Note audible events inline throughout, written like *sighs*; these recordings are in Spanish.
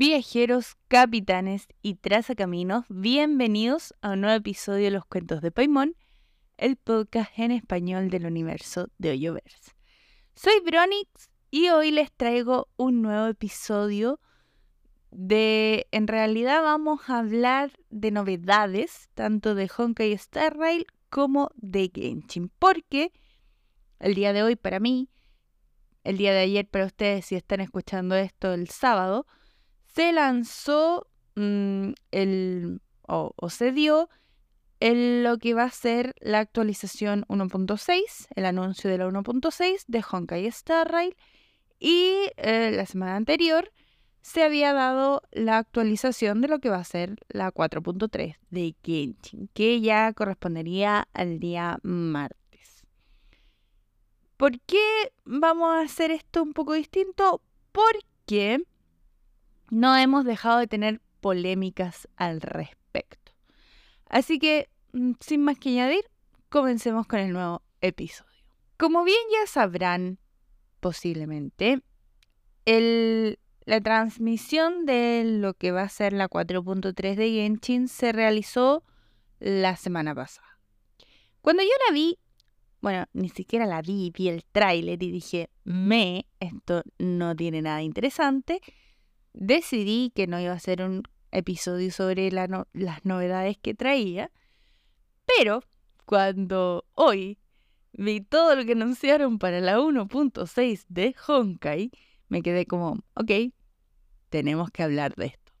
Viajeros, capitanes y trazacaminos, bienvenidos a un nuevo episodio de Los Cuentos de Paimon, el podcast en español del universo de Hoyoverse. Soy Bronix y hoy les traigo un nuevo episodio de, en realidad vamos a hablar de novedades, tanto de Honkai Star Rail como de Genshin, porque el día de hoy para mí, el día de ayer para ustedes si están escuchando esto el sábado, se lanzó mm, el, o, se dio el, lo que va a ser la actualización 1.6, el anuncio de la 1.6 de Honkai Star Rail. Y eh, la semana anterior se había dado la actualización de lo que va a ser la 4.3 de Genshin, que ya correspondería al día martes. ¿Por qué vamos a hacer esto un poco distinto? Porque no hemos dejado de tener polémicas al respecto. Así que, mm, sin más que añadir, comencemos con el nuevo episodio. Como bien ya sabrán, posiblemente, la transmisión de lo que va a ser la 4.3 de Genshin se realizó la semana pasada. Cuando yo la vi, bueno, ni siquiera la vi, vi el tráiler y dije, me, esto no tiene nada interesante decidí que no iba a hacer un episodio sobre las novedades que traía, pero cuando hoy vi todo lo que anunciaron para la 1.6 de Honkai, me quedé como, ok, tenemos que hablar de esto,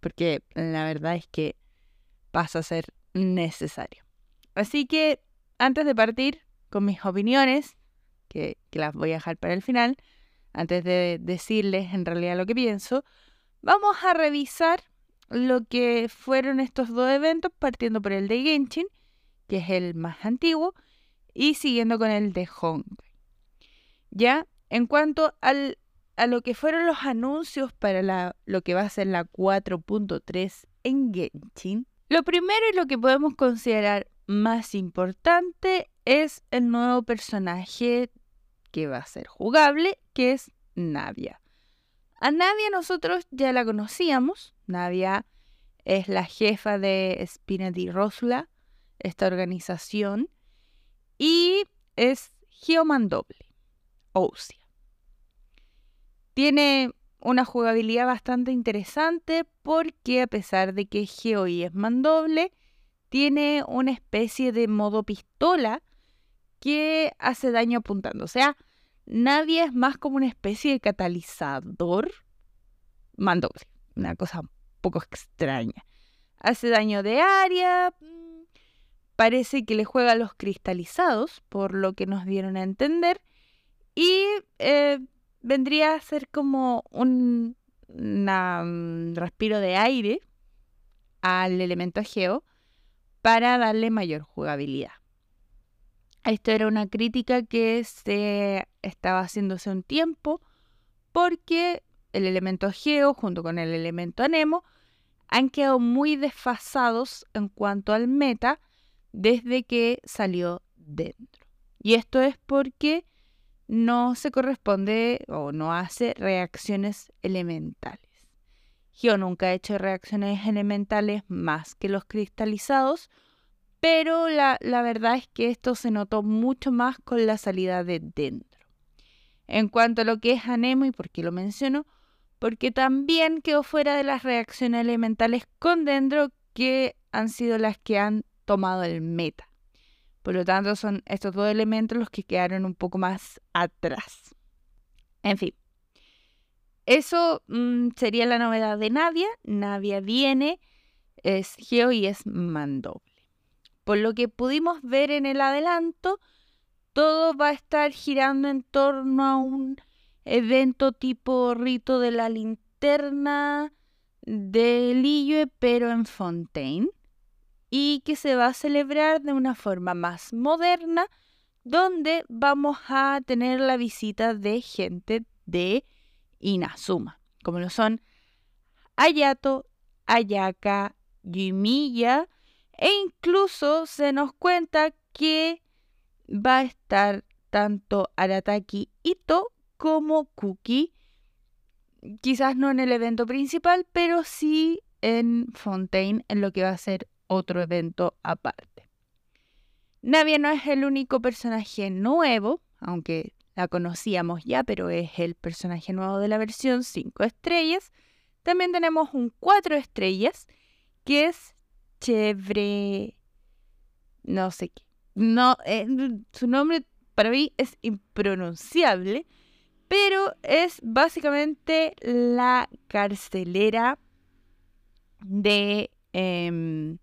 porque la verdad es que pasa a ser necesario. Así que antes de partir con mis opiniones, que, que las voy a dejar para el final, antes de decirles en realidad lo que pienso, vamos a revisar lo que fueron estos dos eventos, partiendo por el de Genshin, que es el más antiguo, y siguiendo con el de Honkai. Ya, en cuanto al, a lo que fueron los anuncios para la, lo que va a ser la 4.3 en Genshin, lo primero y lo que podemos considerar más importante es el nuevo personaje que va a ser jugable, que es Navia. A Navia nosotros ya la conocíamos. Navia es la jefa de Spinati Rosula, esta organización, y es Geomandoble, Ousia. Tiene una jugabilidad bastante interesante porque a pesar de que Geoi es mandoble, tiene una especie de modo pistola que hace daño apuntando. O sea, nadie es más como una especie de catalizador mandoble. Una cosa un poco extraña. Hace daño de área. Mm, parece que le juega a los cristalizados, por lo que nos dieron a entender. Y eh, vendría a ser como un mm, respiro de aire al elemento geo para darle mayor jugabilidad. Esto era una crítica que se estaba haciéndose un tiempo porque el elemento geo junto con el elemento anemo han quedado muy desfasados en cuanto al meta desde que salió dentro. Y esto es porque no se corresponde o no hace reacciones elementales. Geo nunca ha hecho reacciones elementales más que los cristalizados, pero la, verdad es que esto se notó mucho más con la salida de dentro. En cuanto a lo que es Anemo y por qué lo menciono, porque también quedó fuera de las reacciones elementales con dentro que han sido las que han tomado el meta. Por lo tanto, son estos dos elementos los que quedaron un poco más atrás. En fin, eso mm, sería la novedad de Navia. Navia viene, es Geo y es Mando. Por lo que pudimos ver en el adelanto, todo va a estar girando en torno a un evento tipo rito de la linterna de Liyue, pero en Fontaine, y que se va a celebrar de una forma más moderna, donde vamos a tener la visita de gente de Inazuma, como lo son Ayato, Ayaka, Yumiya, e incluso se nos cuenta que va a estar tanto Arataki Ito como Kuki quizás no en el evento principal, pero sí en Fontaine, en lo que va a ser otro evento aparte. Navia no es el único personaje nuevo, aunque la conocíamos ya, pero es el personaje nuevo de la versión 5 estrellas. También tenemos un 4 estrellas, que es Chevre... no sé qué. No, eh, su nombre para mí es impronunciable, pero es básicamente la carcelera de em,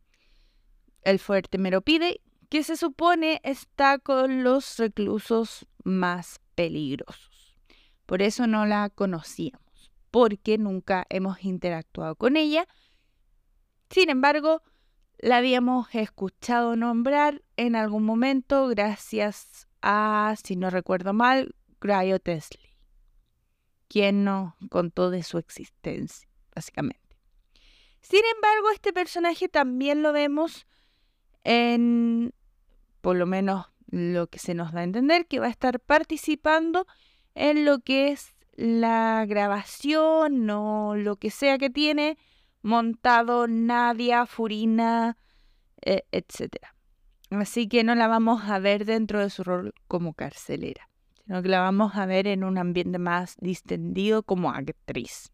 el fuerte Meropide, que se supone está con los reclusos más peligrosos. Por eso no la conocíamos, porque nunca hemos interactuado con ella. Sin embargo, la habíamos escuchado nombrar en algún momento gracias a, si no recuerdo mal, Cryo Tesley, quien nos contó de su existencia, básicamente. Sin embargo, este personaje también lo vemos en, por lo menos lo que se nos da a entender, que va a estar participando en lo que es la grabación o lo que sea que tiene montado Nadia, Furina, eh, etc. Así que no la vamos a ver dentro de su rol como carcelera, sino que la vamos a ver en un ambiente más distendido como actriz.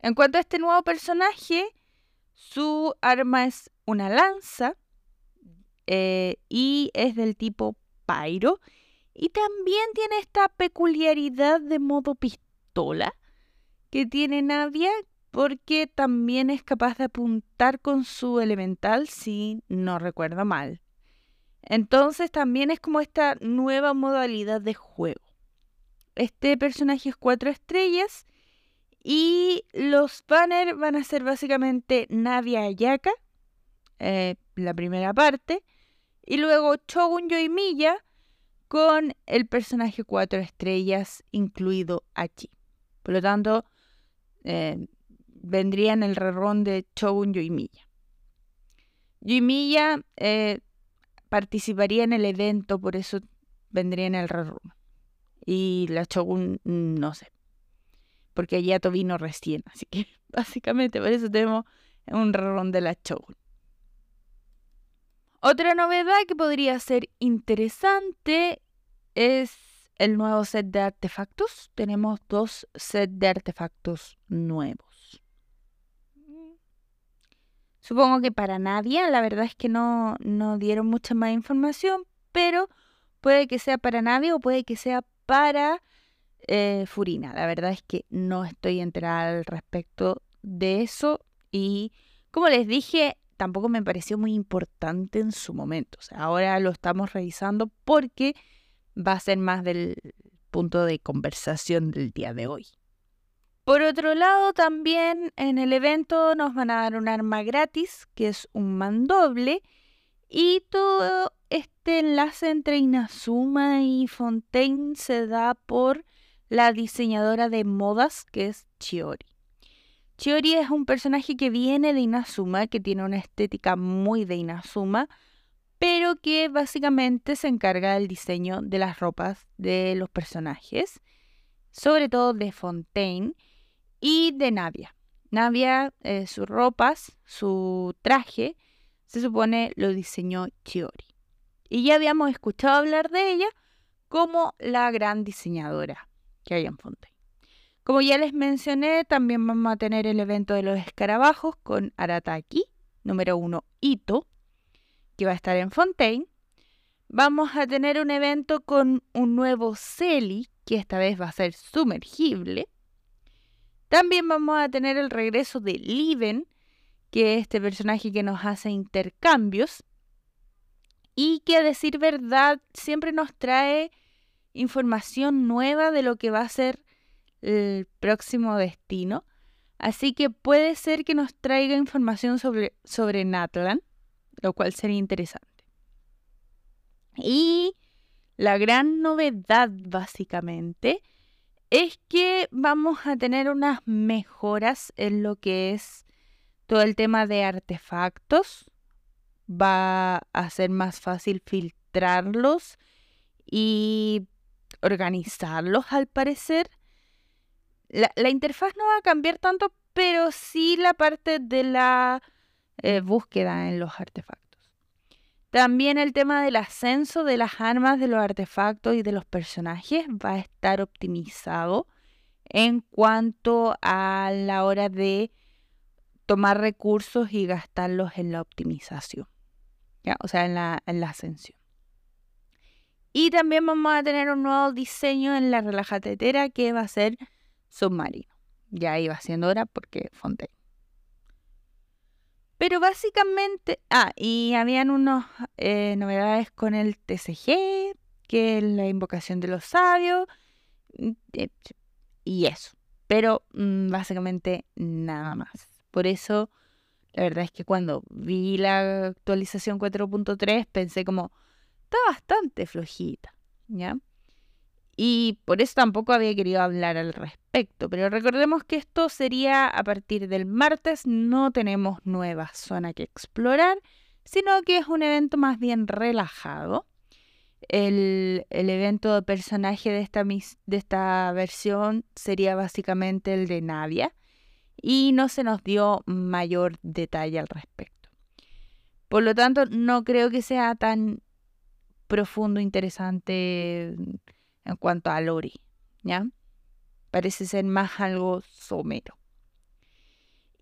En cuanto a este nuevo personaje, su arma es una lanza eh, y es del tipo Pyro. Y también tiene esta peculiaridad de modo pistola que tiene Nadia porque también es capaz de apuntar con su elemental si no recuerdo mal. Entonces también es como esta nueva modalidad de juego. Este personaje es cuatro estrellas y los banners van a ser básicamente Navia Ayaka, eh, la primera parte, y luego Chogun Yoimiya con el personaje cuatro estrellas incluido aquí. Por lo tanto, eh, vendría en el rerón de Chogun Yoimiya. Yoimiya eh, participaría en el evento, por eso vendría en el rerón. Y la Chogun, no sé porque ya vino recién, así que *laughs* básicamente por eso tenemos un ron de la show. Otra novedad que podría ser interesante es el nuevo set de artefactos. Tenemos dos sets de artefactos nuevos. Supongo que para nadie, la verdad es que no, no dieron mucha más información, pero puede que sea para nadie o puede que sea para eh, Furina. La verdad es que no estoy enterada al respecto de eso y como les dije, tampoco me pareció muy importante en su momento. ahora lo estamos revisando porque va a ser más del punto de conversación del día de hoy. Por otro lado, también en el evento nos van a dar un arma gratis, que es un mandoble, y todo este enlace entre Inazuma y Fontaine se da por la diseñadora de modas que es Chiori. Chiori es un personaje que viene de Inazuma, que tiene una estética muy de Inazuma, pero que básicamente se encarga del diseño de las ropas de los personajes, sobre todo de Fontaine y de Navia. Navia, eh, sus ropas, su traje, se supone lo diseñó Chiori. Y ya habíamos escuchado hablar de ella como la gran diseñadora que hay en Fontaine. Como ya les mencioné, también vamos a tener el evento de los escarabajos con Arataki, número uno Ito, que va a estar en Fontaine. Vamos a tener un evento con un nuevo Celi, que esta vez va a ser sumergible. También vamos a tener el regreso de Liven, que es este personaje que nos hace intercambios y que a decir verdad siempre nos trae información nueva de lo que va a ser el próximo destino. Así que puede ser que nos traiga información sobre, sobre Natlan, lo cual sería interesante. Y la gran novedad básicamente es que vamos a tener unas mejoras en lo que es todo el tema de artefactos. Va a ser más fácil filtrarlos y organizarlos al parecer. la, interfaz no va a cambiar tanto, pero sí la parte de la eh, búsqueda en los artefactos. También el tema del ascenso de las armas, de los artefactos y de los personajes va a estar optimizado en cuanto a la hora de tomar recursos y gastarlos en la optimización, ¿ya? o sea, en la, en la ascensión. Y también vamos a tener un nuevo diseño en la relajatetera que va a ser submarino. Ya iba siendo hora porque Fontaine. Pero básicamente, ah, y habían unas eh, novedades con el TCG, que es la invocación de los sabios, mm, eh, y eso. Pero mm, básicamente nada más. Por eso, la verdad es que cuando vi la actualización 4.3 pensé como, está bastante flojita, ¿ya? Y por eso tampoco había querido hablar al respecto. Pero recordemos que esto sería a partir del martes. No tenemos nueva zona que explorar, sino que es un evento más bien relajado. El, evento de personaje de esta, de esta versión sería básicamente el de Navia. Y no se nos dio mayor detalle al respecto. Por lo tanto, no creo que sea tan profundo, interesante en cuanto a Lori, ¿ya? Parece ser más algo somero.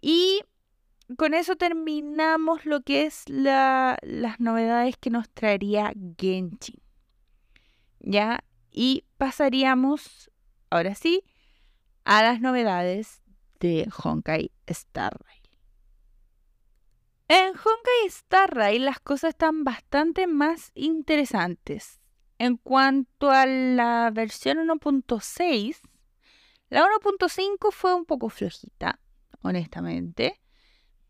Y con eso terminamos lo que es las novedades que nos traería Genshin. ¿Ya? Y pasaríamos, ahora sí, a las novedades de Honkai Star Rail. En Honkai Star Rail las cosas están bastante más interesantes. En cuanto a la versión 1.6, la 1.5 fue un poco flojita, honestamente,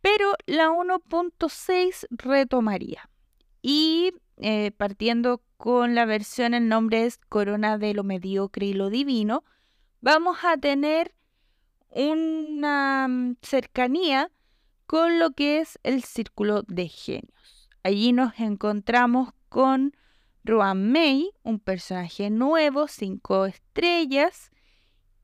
pero la 1.6 retomaría. Y eh, partiendo con la versión, el nombre es Corona de lo Mediocre y lo Divino, vamos a tener una mm, cercanía con lo que es el Círculo de Genios. Allí nos encontramos con Ruan Mei, un personaje nuevo, cinco estrellas,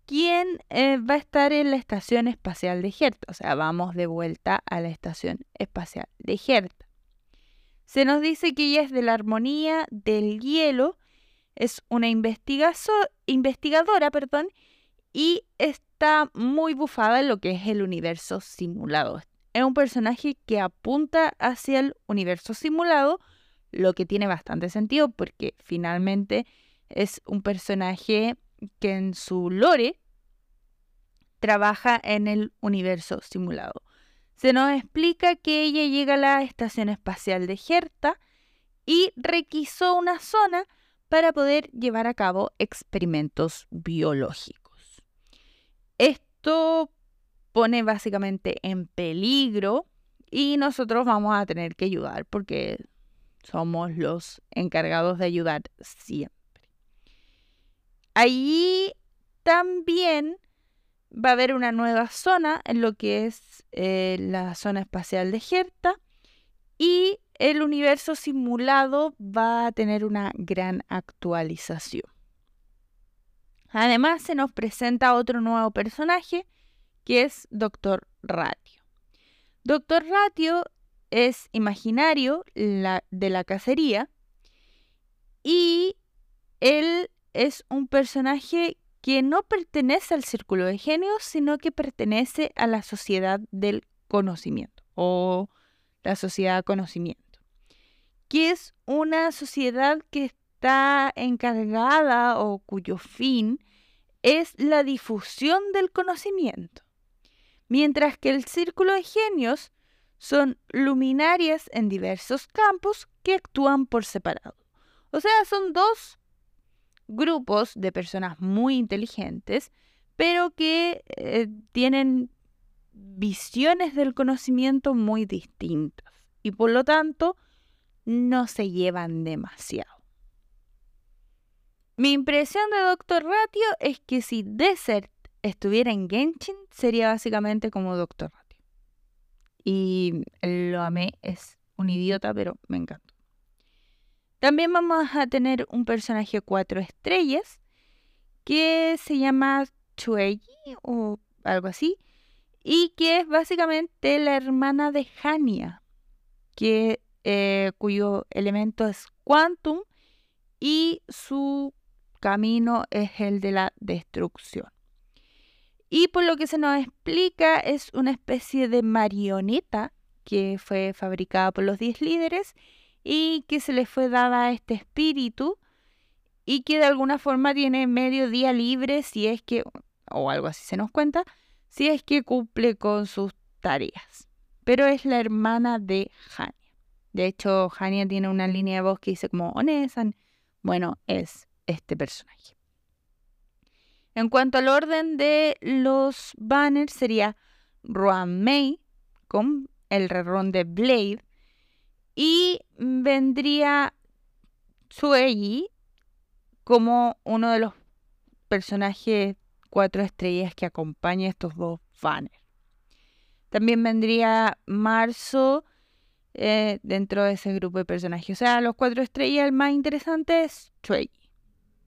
quien eh, va a estar en la Estación Espacial de Herta. O sea, vamos de vuelta a la Estación Espacial de Herta. Se nos dice que ella es de la armonía del hielo, es una investigadora, perdón, y está muy bufada en lo que es el universo simulado. Es un personaje que apunta hacia el universo simulado, lo que tiene bastante sentido porque finalmente es un personaje que en su lore trabaja en el universo simulado. Se nos explica que ella llega a la estación espacial de Herta y requisó una zona para poder llevar a cabo experimentos biológicos. Esto pone básicamente en peligro y nosotros vamos a tener que ayudar porque somos los encargados de ayudar siempre. Allí también va a haber una nueva zona en lo que es eh, la zona espacial de Herta y el universo simulado va a tener una gran actualización. Además se nos presenta otro nuevo personaje que es Doctor Ratio. Doctor Ratio es imaginario de la cacería y él es un personaje que no pertenece al círculo de genios, sino que pertenece a la sociedad del conocimiento o la sociedad de conocimiento, que es una sociedad que está encargada o cuyo fin es la difusión del conocimiento, mientras que el círculo de genios son luminarias en diversos campos que actúan por separado. O sea, son dos grupos de personas muy inteligentes, pero que eh, tienen visiones del conocimiento muy distintas y por lo tanto no se llevan demasiado. Mi impresión de Doctor Ratio es que si Desert estuviera en Genshin sería básicamente como Doctor y lo amé, es un idiota, pero me encantó. También vamos a tener un personaje cuatro estrellas que se llama Chueji, o algo así, y que es básicamente la hermana de Hania, que, eh, cuyo elemento es quantum y su camino es el de la destrucción. Y por lo que se nos explica, es una especie de marioneta que fue fabricada por los 10 líderes y que se le fue dada a este espíritu y que de alguna forma tiene medio día libre si es que, o algo así se nos cuenta, si es que cumple con sus tareas. Pero es la hermana de Hania. De hecho, Hania tiene una línea de voz que dice como Onesan. Bueno, es este personaje. En cuanto al orden de los banners, sería Ruan Mei con el rerón de Blade y vendría Sueyi como uno de los personajes cuatro estrellas que acompaña estos dos banners. También vendría Marzo eh, dentro de ese grupo de personajes. O sea, los cuatro estrellas, el más interesante es Sueyi.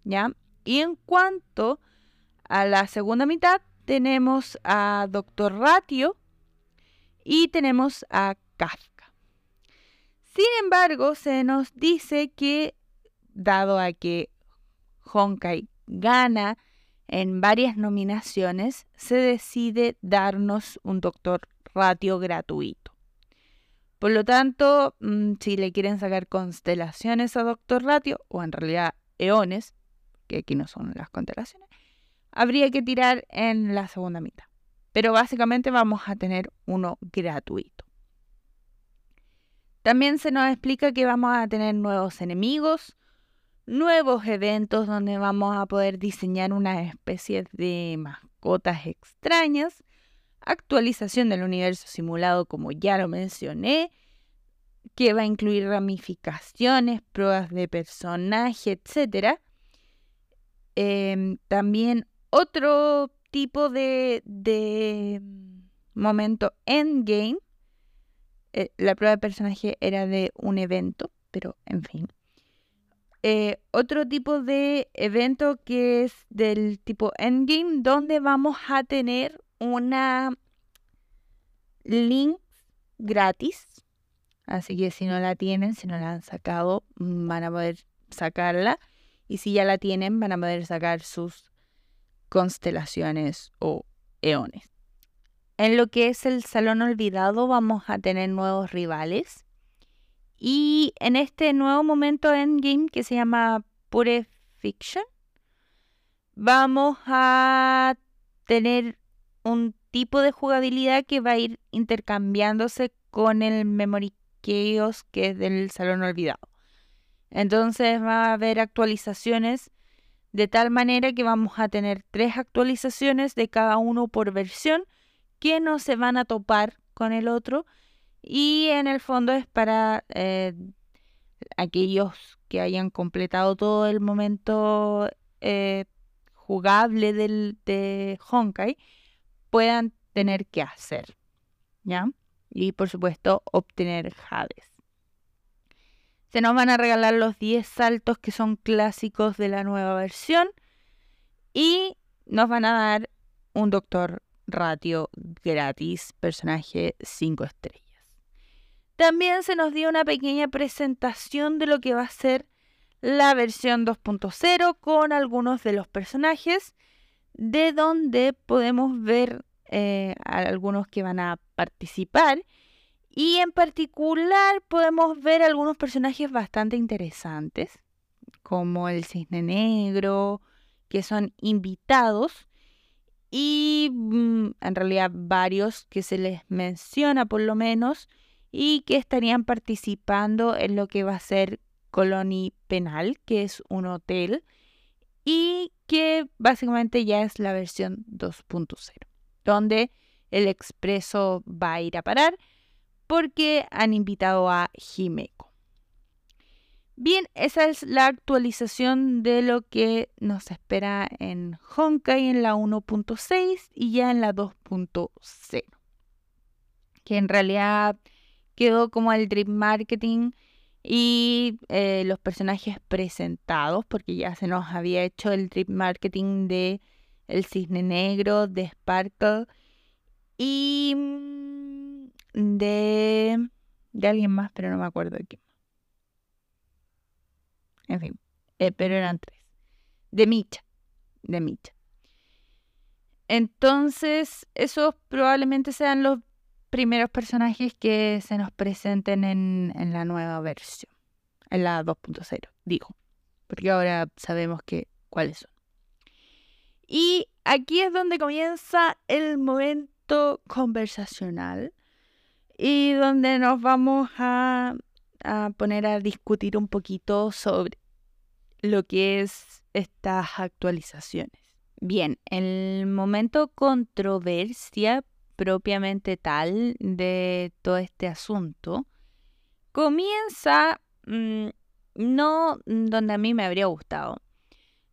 ¿Ya? Y en cuanto a la segunda mitad, tenemos a Doctor Ratio y tenemos a Kafka. Sin embargo, se nos dice que, dado a que Honkai gana en varias nominaciones, se decide darnos un Doctor Ratio gratuito. Por lo tanto, mm, si le quieren sacar constelaciones a Doctor Ratio, o en realidad eones, que aquí no son las constelaciones, habría que tirar en la segunda mitad. Pero básicamente vamos a tener uno gratuito. También se nos explica que vamos a tener nuevos enemigos, nuevos eventos donde vamos a poder diseñar una especie de mascotas extrañas, actualización del universo simulado como ya lo mencioné, que va a incluir ramificaciones, pruebas de personaje, etc. Em, también otro tipo de, de momento endgame. Eh, la prueba de personaje era de un evento, pero en fin. Eh, otro tipo de evento que es del tipo endgame, donde vamos a tener una link gratis. Así que si no la tienen, si no la han sacado, van a poder sacarla. Y si ya la tienen, van a poder sacar sus constelaciones o eones. En lo que es el Salón Olvidado vamos a tener nuevos rivales. Y en este nuevo momento Endgame que se llama Pure Fiction, vamos a tener un tipo de jugabilidad que va a ir intercambiándose con el Memory Chaos que es del Salón Olvidado. Entonces va a haber actualizaciones de tal manera que vamos a tener tres actualizaciones de cada uno por versión que no se van a topar con el otro y en el fondo es para eh, aquellos que hayan completado todo el momento eh, jugable del, de Honkai puedan tener que hacer, ¿ya? Y por supuesto obtener Hades. Se nos van a regalar los 10 saltos que son clásicos de la nueva versión. Y nos van a dar un Doctor Ratio gratis, personaje 5 estrellas. También se nos dio una pequeña presentación de lo que va a ser la versión 2.0 con algunos de los personajes, de donde podemos ver eh, algunos que van a participar y en particular podemos ver algunos personajes bastante interesantes, como el cisne negro, que son invitados, y mm, en realidad varios que se les menciona por lo menos, y que estarían participando en lo que va a ser Colony Penal, que es un hotel, y que básicamente ya es la versión 2.0, donde el expreso va a ir a parar porque han invitado a Himeko. Bien, esa es la actualización de lo que nos espera en Honkai en la 1.6 y ya en la 2.0. Que en realidad quedó como el Dream Marketing y eh, los personajes presentados, porque ya se nos había hecho el Dream Marketing de El Cisne Negro, de Sparkle y mm, de, de alguien más, pero no me acuerdo de quién. En fin, eh, pero eran tres. De Micha, de Micha. Entonces, esos probablemente sean los primeros personajes que se nos presenten en, en la nueva versión, en la 2.0, digo, porque ahora sabemos que cuáles son. Y aquí es donde comienza el momento conversacional y donde nos vamos a, a poner a discutir un poquito sobre lo que es estas actualizaciones. Bien, el momento controversia propiamente tal de todo este asunto comienza mm, no donde a mí me habría gustado,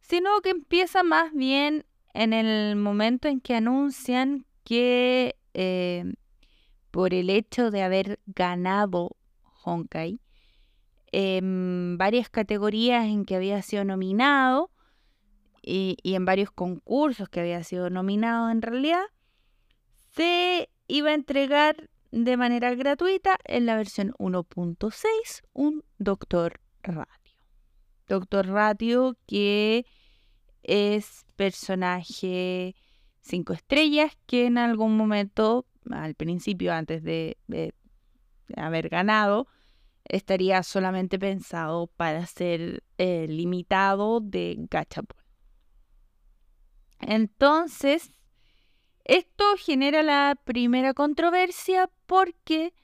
sino que empieza más bien en el momento en que anuncian que eh, por el hecho de haber ganado Honkai en varias categorías en que había sido nominado, y, en varios concursos que había sido nominado en realidad, se iba a entregar de manera gratuita en la versión 1.6 un Doctor Radio. Doctor Radio que es personaje 5 estrellas que en algún momento, al principio, antes de, haber ganado, estaría solamente pensado para ser eh, limitado de gachapon. Entonces, esto genera la primera controversia porque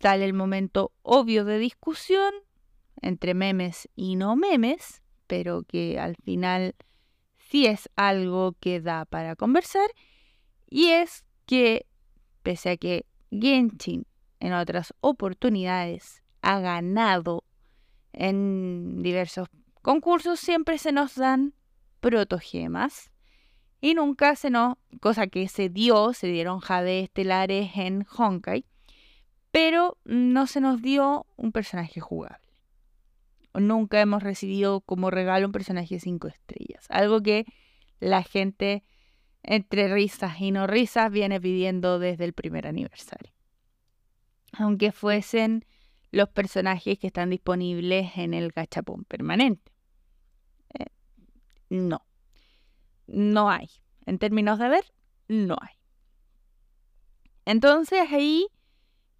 sale el momento obvio de discusión entre memes y no memes, pero que al final sí es algo que da para conversar, y es que pese a que Genshin en otras oportunidades ha ganado en diversos concursos, siempre se nos dan protogemas y nunca se nos, cosa que se dio, se dieron jade estelares en Honkai, pero no se nos dio un personaje jugable. Nunca hemos recibido como regalo un personaje 5 estrellas, algo que la gente entre risas y no risas viene pidiendo desde el primer aniversario. Aunque fuesen los personajes que están disponibles en el gachapón permanente. Eh, no no hay. En términos de ver, no hay. Entonces ahí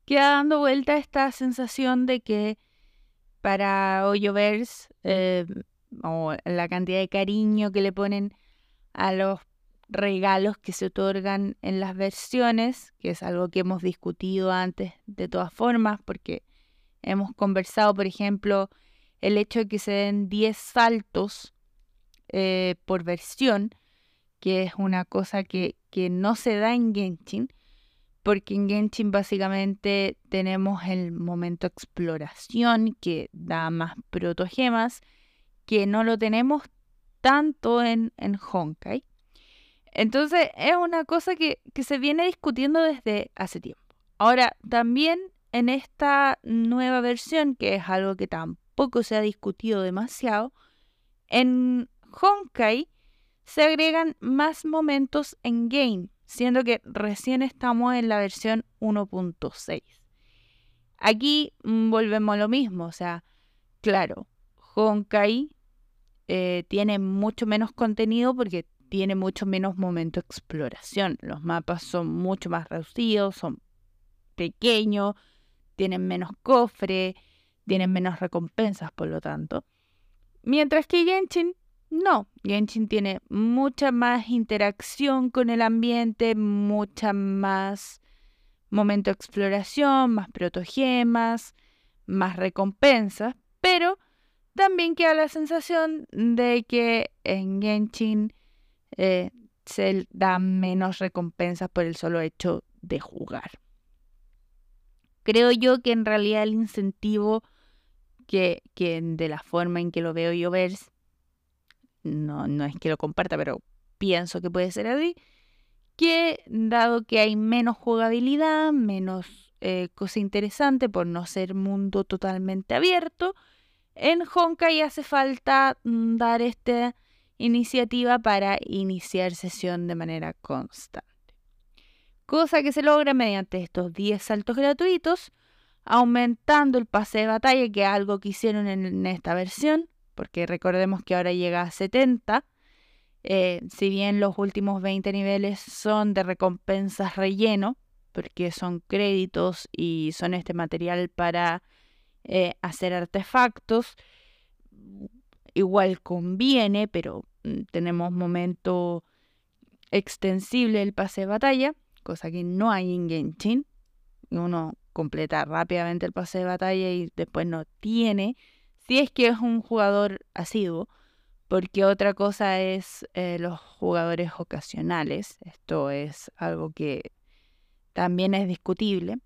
queda dando vuelta esta sensación de que para Hoyoverse eh, o la cantidad de cariño que le ponen a los regalos que se otorgan en las versiones, que es algo que hemos discutido antes de todas formas, porque hemos conversado, por ejemplo, el hecho de que se den 10 saltos eh, por versión, que es una cosa que, que no se da en Genshin, porque en Genshin básicamente tenemos el momento exploración que da más protogemas, que no lo tenemos tanto en, en Honkai. Entonces es una cosa que, que se viene discutiendo desde hace tiempo. Ahora, también en esta nueva versión, que es algo que tampoco se ha discutido demasiado, en Honkai se agregan más momentos en game, siendo que recién estamos en la versión 1.6. Aquí mm, volvemos a lo mismo, o sea, claro, Honkai eh, tiene mucho menos contenido porque tiene mucho menos momento de exploración. Los mapas son mucho más reducidos, son pequeños, tienen menos cofre, tienen menos recompensas, por lo tanto. Mientras que Genshin no, Genshin tiene mucha más interacción con el ambiente, mucha más momento de exploración, más protogemas, más recompensas, pero también queda la sensación de que en Genshin eh, se da menos recompensas por el solo hecho de jugar. Creo yo que en realidad el incentivo que, que de la forma en que lo veo yo ver no, no es que lo comparta, pero pienso que puede ser así, que dado que hay menos jugabilidad, menos eh, cosa interesante por no ser mundo totalmente abierto, en Honkai hace falta mm, dar este iniciativa para iniciar sesión de manera constante. Cosa que se logra mediante estos 10 saltos gratuitos, aumentando el pase de batalla, que es algo que hicieron en, esta versión, porque recordemos que ahora llega a 70. Eh, si bien los últimos 20 niveles son de recompensas relleno, porque son créditos y son este material para eh, hacer artefactos, igual conviene, pero mm, tenemos momento extensible el pase de batalla, cosa que no hay en Genshin. Uno completa rápidamente el pase de batalla y después no tiene, si es que es un jugador asiduo, porque otra cosa es eh, los jugadores ocasionales. Esto es algo que también es discutible.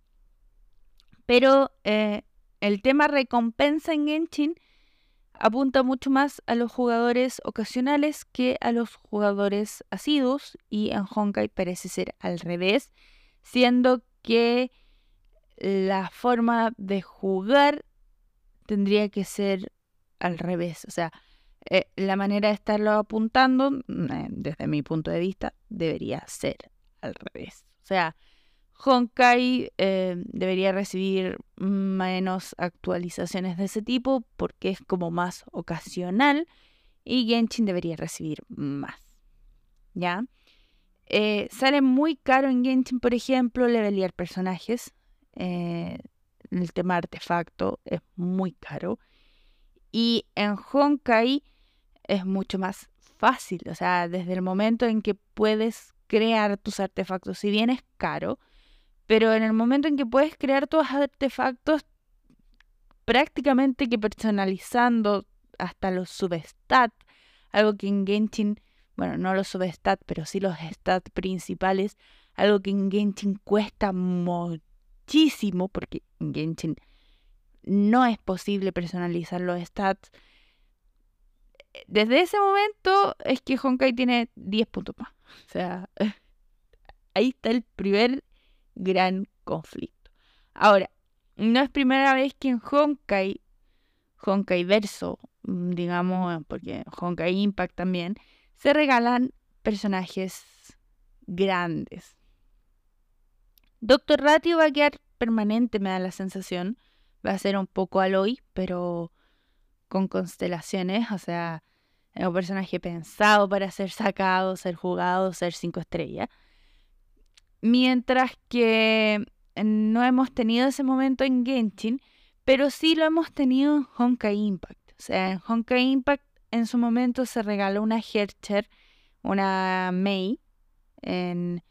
Pero eh, el tema recompensa en Genshin apunta mucho más a los jugadores ocasionales que a los jugadores asiduos y en Honkai parece ser al revés, siendo que la forma de jugar tendría que ser al revés, o sea, eh, la manera de estarlo apuntando, mm, eh, desde mi punto de vista, debería ser al revés. O sea, Honkai eh, debería recibir menos actualizaciones de ese tipo porque es como más ocasional y Genshin debería recibir más. ¿Ya? Eh, sale muy caro en Genshin, por ejemplo, levelear personajes. Eh, el tema artefacto es muy caro. Y en Honkai es mucho más fácil. O sea, desde el momento en que puedes crear tus artefactos, si bien es caro, pero en el momento en que puedes crear tus artefactos, prácticamente que personalizando hasta los substats, algo que en Genshin, bueno, no los substats, pero sí los stats principales, algo que en Genshin cuesta muchísimo, porque en Genshin no es posible personalizar los stats. Desde ese momento es que Honkai tiene 10 puntos más. O sea, *laughs* ahí está el primer gran conflicto. Ahora, no es primera vez que en Honkai, Honkai Verso, mm, digamos, porque Honkai Impact también, se regalan personajes grandes. Doctor Ratio va a quedar permanente, me da la sensación. Va a ser un poco Aloy, pero con constelaciones, o sea, es un personaje pensado para ser sacado, ser jugado, ser cinco estrellas. Mientras que no hemos tenido ese momento en Genshin, pero sí lo hemos tenido en Honkai Impact. O sea, en Honkai Impact en su momento se regaló una Hercher, una Mei, en,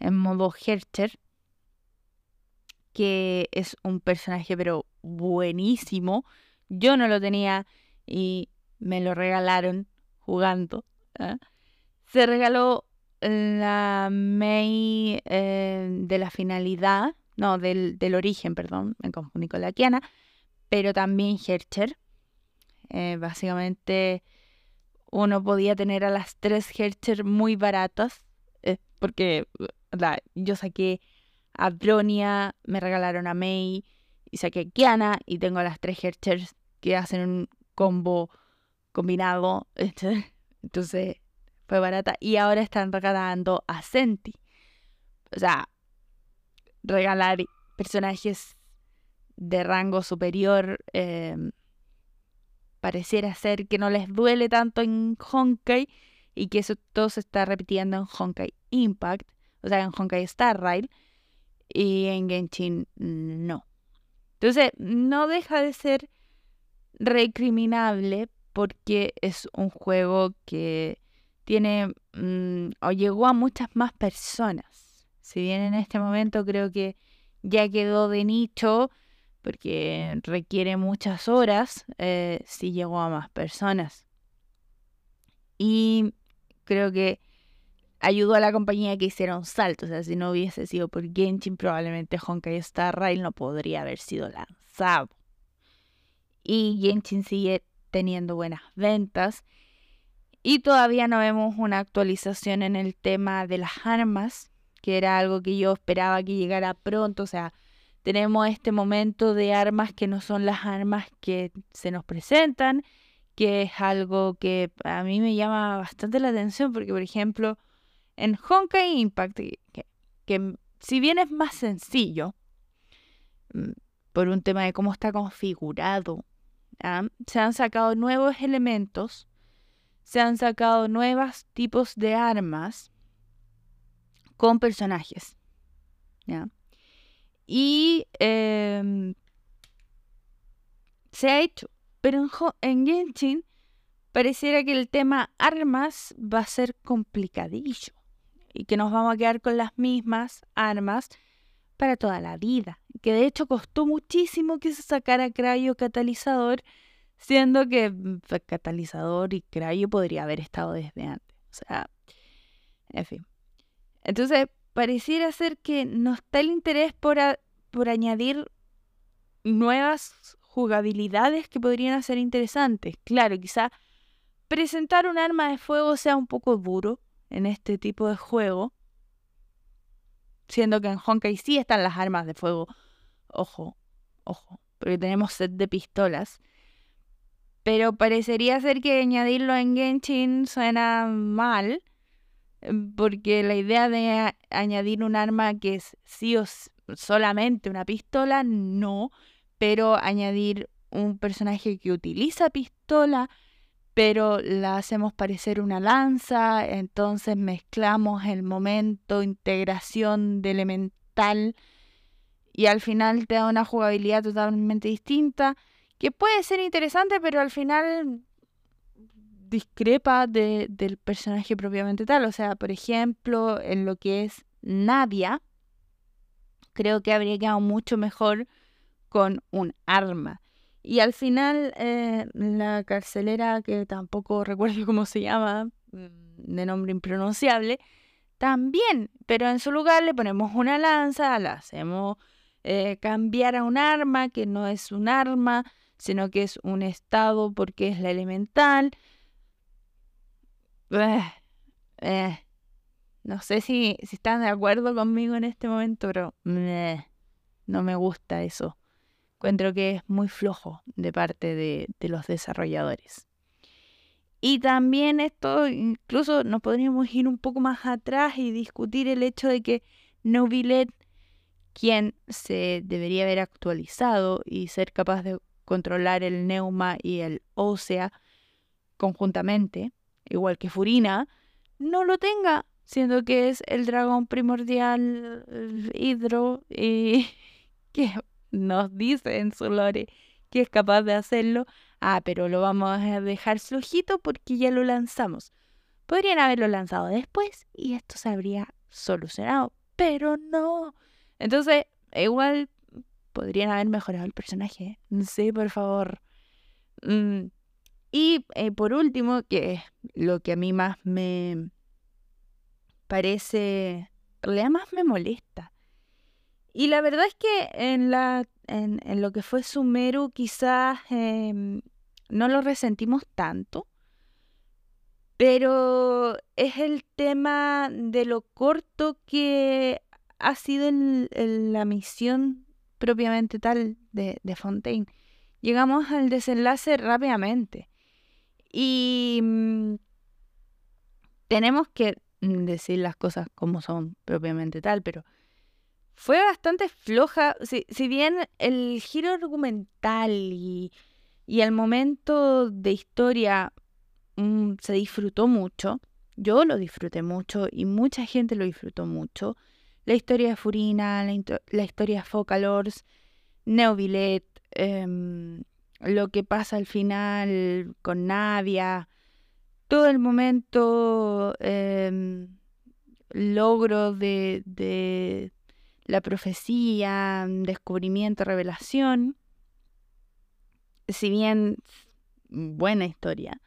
modo Hercher, que es un personaje pero buenísimo. Yo no lo tenía y me lo regalaron jugando. ¿eh? Se regaló la May eh, de la finalidad, no, del, del, origen, perdón, me confundí con la Kiana, pero también Hercher. Eh, básicamente uno podía tener a las tres Hercher muy baratas, eh, porque yo saqué a Bronia, me regalaron a May, y saqué a Kiana, y tengo a las tres Herchers que hacen un combo combinado. *laughs* Entonces fue barata y ahora están regalando a Senti. O sea, regalar personajes de rango superior em, pareciera ser que no les duele tanto en Honkai y que eso todo se está repitiendo en Honkai Impact, o sea, en Honkai Star Rail y en Genshin no. Entonces, no deja de ser recriminable porque es un juego que tiene mm, o llegó a muchas más personas. Si bien en este momento creo que ya quedó de nicho, porque requiere muchas horas, eh, sí llegó a más personas. Y creo que ayudó a la compañía que hiciera un salto. O sea, si no hubiese sido por Genshin, probablemente Honkai Star Rail no podría haber sido lanzado. Y Genshin sigue teniendo buenas ventas y todavía no vemos una actualización en el tema de las armas, que era algo que yo esperaba que llegara pronto. O sea, tenemos este momento de armas que no son las armas que se nos presentan, que es algo que a mí me llama bastante la atención porque, por ejemplo, en Honkai Impact, que, si bien es más sencillo, mm, por un tema de cómo está configurado, ¿ah? se han sacado nuevos elementos, se han sacado nuevos tipos de armas con personajes. Y em, se ha hecho. Pero en, Genshin pareciera que el tema armas va a ser complicadillo y que nos vamos a quedar con las mismas armas para toda la vida. Que de hecho costó muchísimo que se sacara Crayo Catalizador, siendo que mm, Catalizador y Crayo podría haber estado desde antes. O sea, en fin. Entonces, pareciera ser que no está el interés por, por añadir nuevas jugabilidades que podrían ser interesantes. Claro, quizá presentar un arma de fuego sea un poco duro en este tipo de juego, siendo que en Honkai sí están las armas de fuego. Ojo, ojo, porque tenemos set de pistolas. Pero parecería ser que añadirlo en Genshin suena mal, porque la idea de añadir un arma que es sí o solamente una pistola, no, pero añadir un personaje que utiliza pistola, pero la hacemos parecer una lanza, entonces mezclamos el momento, integración de elemental y al final te da una jugabilidad totalmente distinta, que puede ser interesante, pero al final discrepa del personaje propiamente tal. O sea, por ejemplo, en lo que es Nadia, creo que habría quedado mucho mejor con un arma. Y al final, eh, la carcelera, que tampoco *laughs* recuerdo cómo se llama, mm, de nombre impronunciable, también, pero en su lugar le ponemos una lanza, la hacemos eh, cambiar a un arma, que no es un arma, sino que es un estado porque es la elemental. *sighs* Eh, no sé si, si están de acuerdo conmigo en este momento, pero no me gusta eso encuentro que es muy flojo de parte de, los desarrolladores. Y también esto, incluso nos podríamos ir un poco más atrás y discutir el hecho de que Novilet, quien se debería haber actualizado y ser capaz de controlar el Neuma y el Ósea conjuntamente, igual que Furina, no lo tenga, siendo que es el dragón primordial Hidro y *laughs* que nos dice en su lore que es capaz de hacerlo, ah, pero lo vamos a dejar flojito porque ya lo lanzamos. Podrían haberlo lanzado después y esto se habría solucionado, pero no. Entonces, igual podrían haber mejorado el personaje. Sí, por favor. Mm, y eh, por último, que es lo que a mí más me parece, le más me molesta, y la verdad es que en, la, en, lo que fue Sumeru quizás em, no lo resentimos tanto, pero es el tema de lo corto que ha sido la misión propiamente tal de, de, Fontaine. Llegamos al desenlace rápidamente y mm, tenemos que decir las cosas como son propiamente tal, pero fue bastante floja. Si, bien el giro argumental y, el momento de historia mm, se disfrutó mucho, yo lo disfruté mucho y mucha gente lo disfrutó mucho. La historia de Furina, la, historia de Focalors, Neovillet, em, lo que pasa al final con Nadia, todo el momento em, logro de, la profecía, descubrimiento, revelación. Si bien buena historia.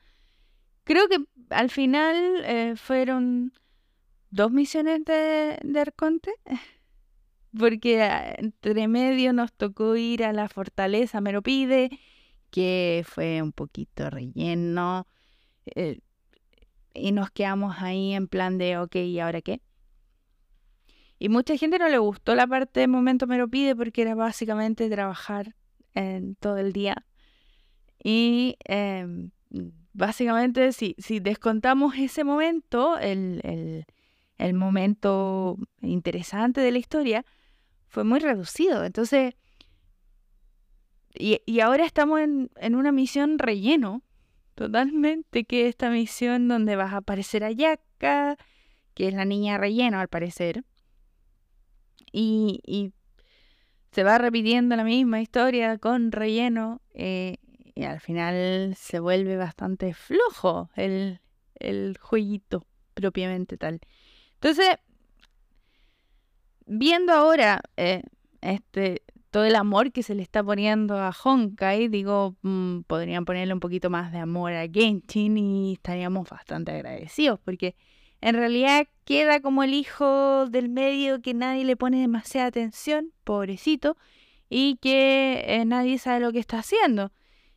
Creo que al final eh, fueron dos misiones de, Arconte. *laughs* Porque ah, entre medio nos tocó ir a la fortaleza Meropide, que fue un poquito relleno. Eh, y nos quedamos ahí en plan de, ok, ¿y ahora qué? Y mucha gente no le gustó la parte de Momento Me lo pide porque era básicamente trabajar en todo el día. Y em, básicamente, si, si descontamos ese momento, el, momento interesante de la historia, fue muy reducido. Entonces, y, ahora estamos en, en, una misión relleno, totalmente, que esta misión donde vas a aparecer a Yaka, que es la niña relleno al parecer, y, y se va repitiendo la misma historia con relleno. Eh, y al final se vuelve bastante flojo el, el jueguito propiamente tal. Entonces, viendo ahora eh, este todo el amor que se le está poniendo a Honkai, digo, mm, podrían ponerle un poquito más de amor a Genshin y estaríamos bastante agradecidos porque en realidad queda como el hijo del medio que nadie le pone demasiada atención, pobrecito, y que eh, nadie sabe lo que está haciendo.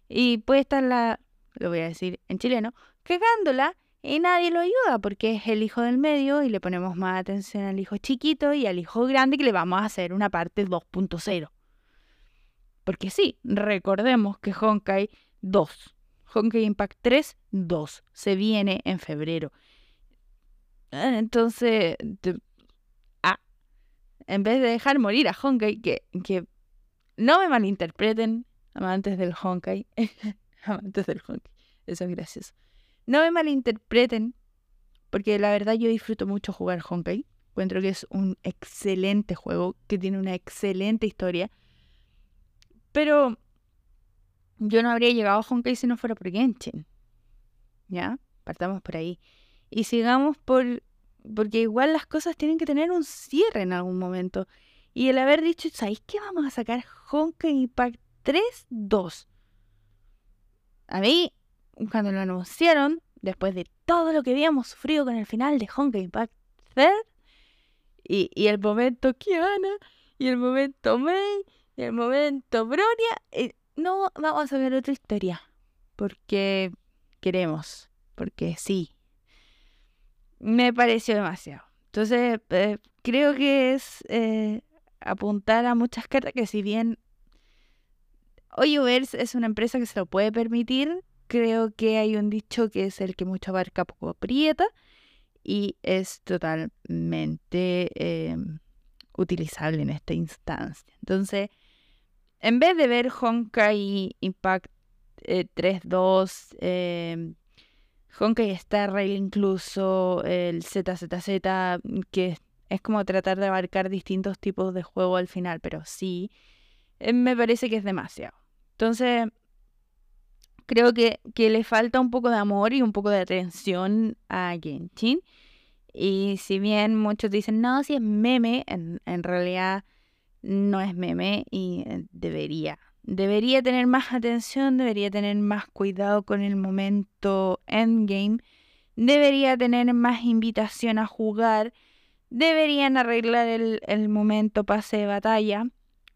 Y puede estar la, lo voy a decir en chileno, cagándola y nadie lo ayuda porque es el hijo del medio y le ponemos más atención al hijo chiquito y al hijo grande que le vamos a hacer una parte 2.0. Porque sí, recordemos que Honkai 2, Honkai Impact 3, 2, se viene en febrero. Entonces, ah, en vez de dejar morir a Honkai, que, que no me malinterpreten, amantes del Honkai, *laughs* amantes del Honkai, eso es gracioso. No me malinterpreten, porque la verdad yo disfruto mucho jugar Honkai. Encuentro que es un excelente juego, que tiene una excelente historia. Pero yo no habría llegado a Honkai si no fuera por Genshin. ¿Ya? Partamos por ahí. Y sigamos por... Porque igual las cosas tienen que tener un cierre en algún momento. Y el haber dicho, ¿sabéis qué vamos a sacar Honkai Impact 3-2? A mí, cuando lo anunciaron, después de todo lo que habíamos sufrido con el final de Honkai Impact 3, y, y el momento Kiana, y el momento Mei, y el momento Bronia, eh, no vamos a ver otra historia. Porque queremos, porque sí. Me pareció demasiado. Entonces, eh, creo que es eh, apuntar a muchas cartas que si bien Hoyoverse es una empresa que se lo puede permitir, creo que hay un dicho que es el que mucho abarca poco aprieta y es totalmente em, utilizable en esta instancia. Entonces, en vez de ver Honkai Impact 3.2, eh, em, Honkai Star Rail incluso, el ZZZ, que es como tratar de abarcar distintos tipos de juego al final, pero sí, eh, me parece que es demasiado. Entonces, creo que, que le falta un poco de amor y un poco de atención a Genshin. Y si bien muchos dicen, no, si es meme, en, en realidad no es meme y eh, debería. Debería tener más atención, debería tener más cuidado con el momento endgame, debería tener más invitación a jugar, deberían arreglar el, el momento pase de batalla,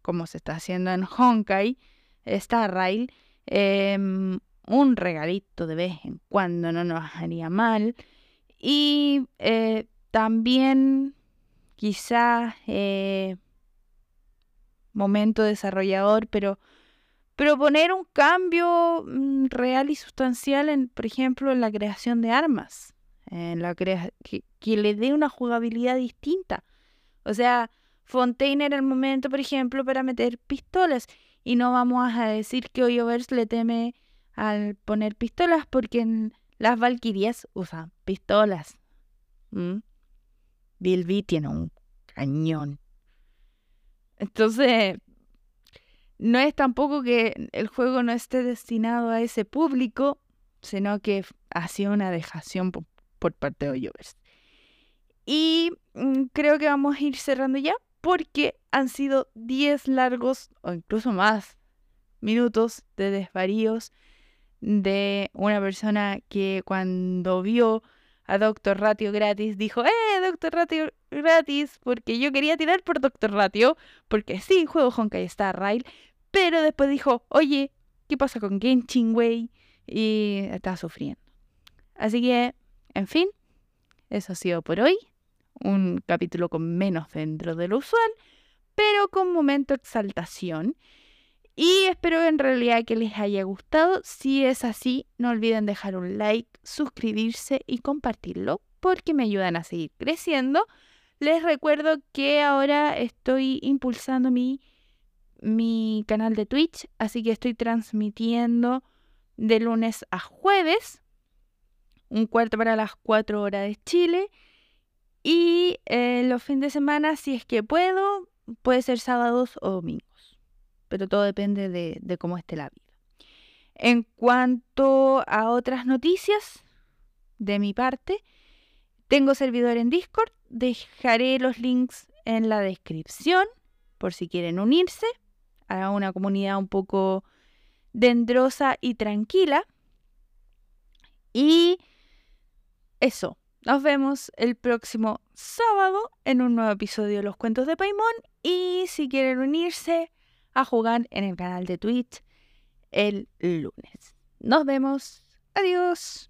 como se está haciendo en Honkai, Star Rail, em, un regalito de vez en cuando no nos haría mal. Y eh, también quizás eh, momento desarrollador, pero proponer un cambio mm, real y sustancial, en, por ejemplo, en la creación de armas, en la que, que, le dé una jugabilidad distinta. O sea, Fontaine era el momento, por ejemplo, para meter pistolas. Y no vamos a decir que Hoyoverse le teme al poner pistolas porque en las Valkyrias usan pistolas. ¿Mm? Bilby tiene un cañón. Entonces, no es tampoco que el juego no esté destinado a ese público, sino que ha sido una dejación por, parte de Hoyoverse. Y mm, creo que vamos a ir cerrando ya porque han sido 10 largos o incluso más minutos de desvaríos de una persona que cuando vio a Doctor Ratio gratis dijo, ¡eh, Doctor Ratio gratis! Porque yo quería tirar por Doctor Ratio, porque sí, juego Honkai Star Rail, pero después dijo, oye, ¿qué pasa con Genshin Wei? Y estaba sufriendo. Así que, en fin, eso ha sido por hoy un capítulo con menos dentro de lo usual, pero con momento exaltación. Y espero en realidad que les haya gustado. Si es así, no olviden dejar un like, suscribirse y compartirlo porque me ayudan a seguir creciendo. Les recuerdo que ahora estoy impulsando mi, mi canal de Twitch, así que estoy transmitiendo de lunes a jueves, un cuarto para las 4 horas de Chile. Y eh, los fines de semana, si es que puedo, puede ser sábados o domingos pero todo depende de, cómo esté la vida. En cuanto a otras noticias, de mi parte, tengo servidor en Discord, dejaré los links en la descripción por si quieren unirse a una comunidad un poco dendrosa y tranquila. Y eso, nos vemos el próximo sábado en un nuevo episodio de Los Cuentos de Paimón. Y si quieren unirse, a jugar en el canal de Twitch el lunes. Nos vemos. Adiós.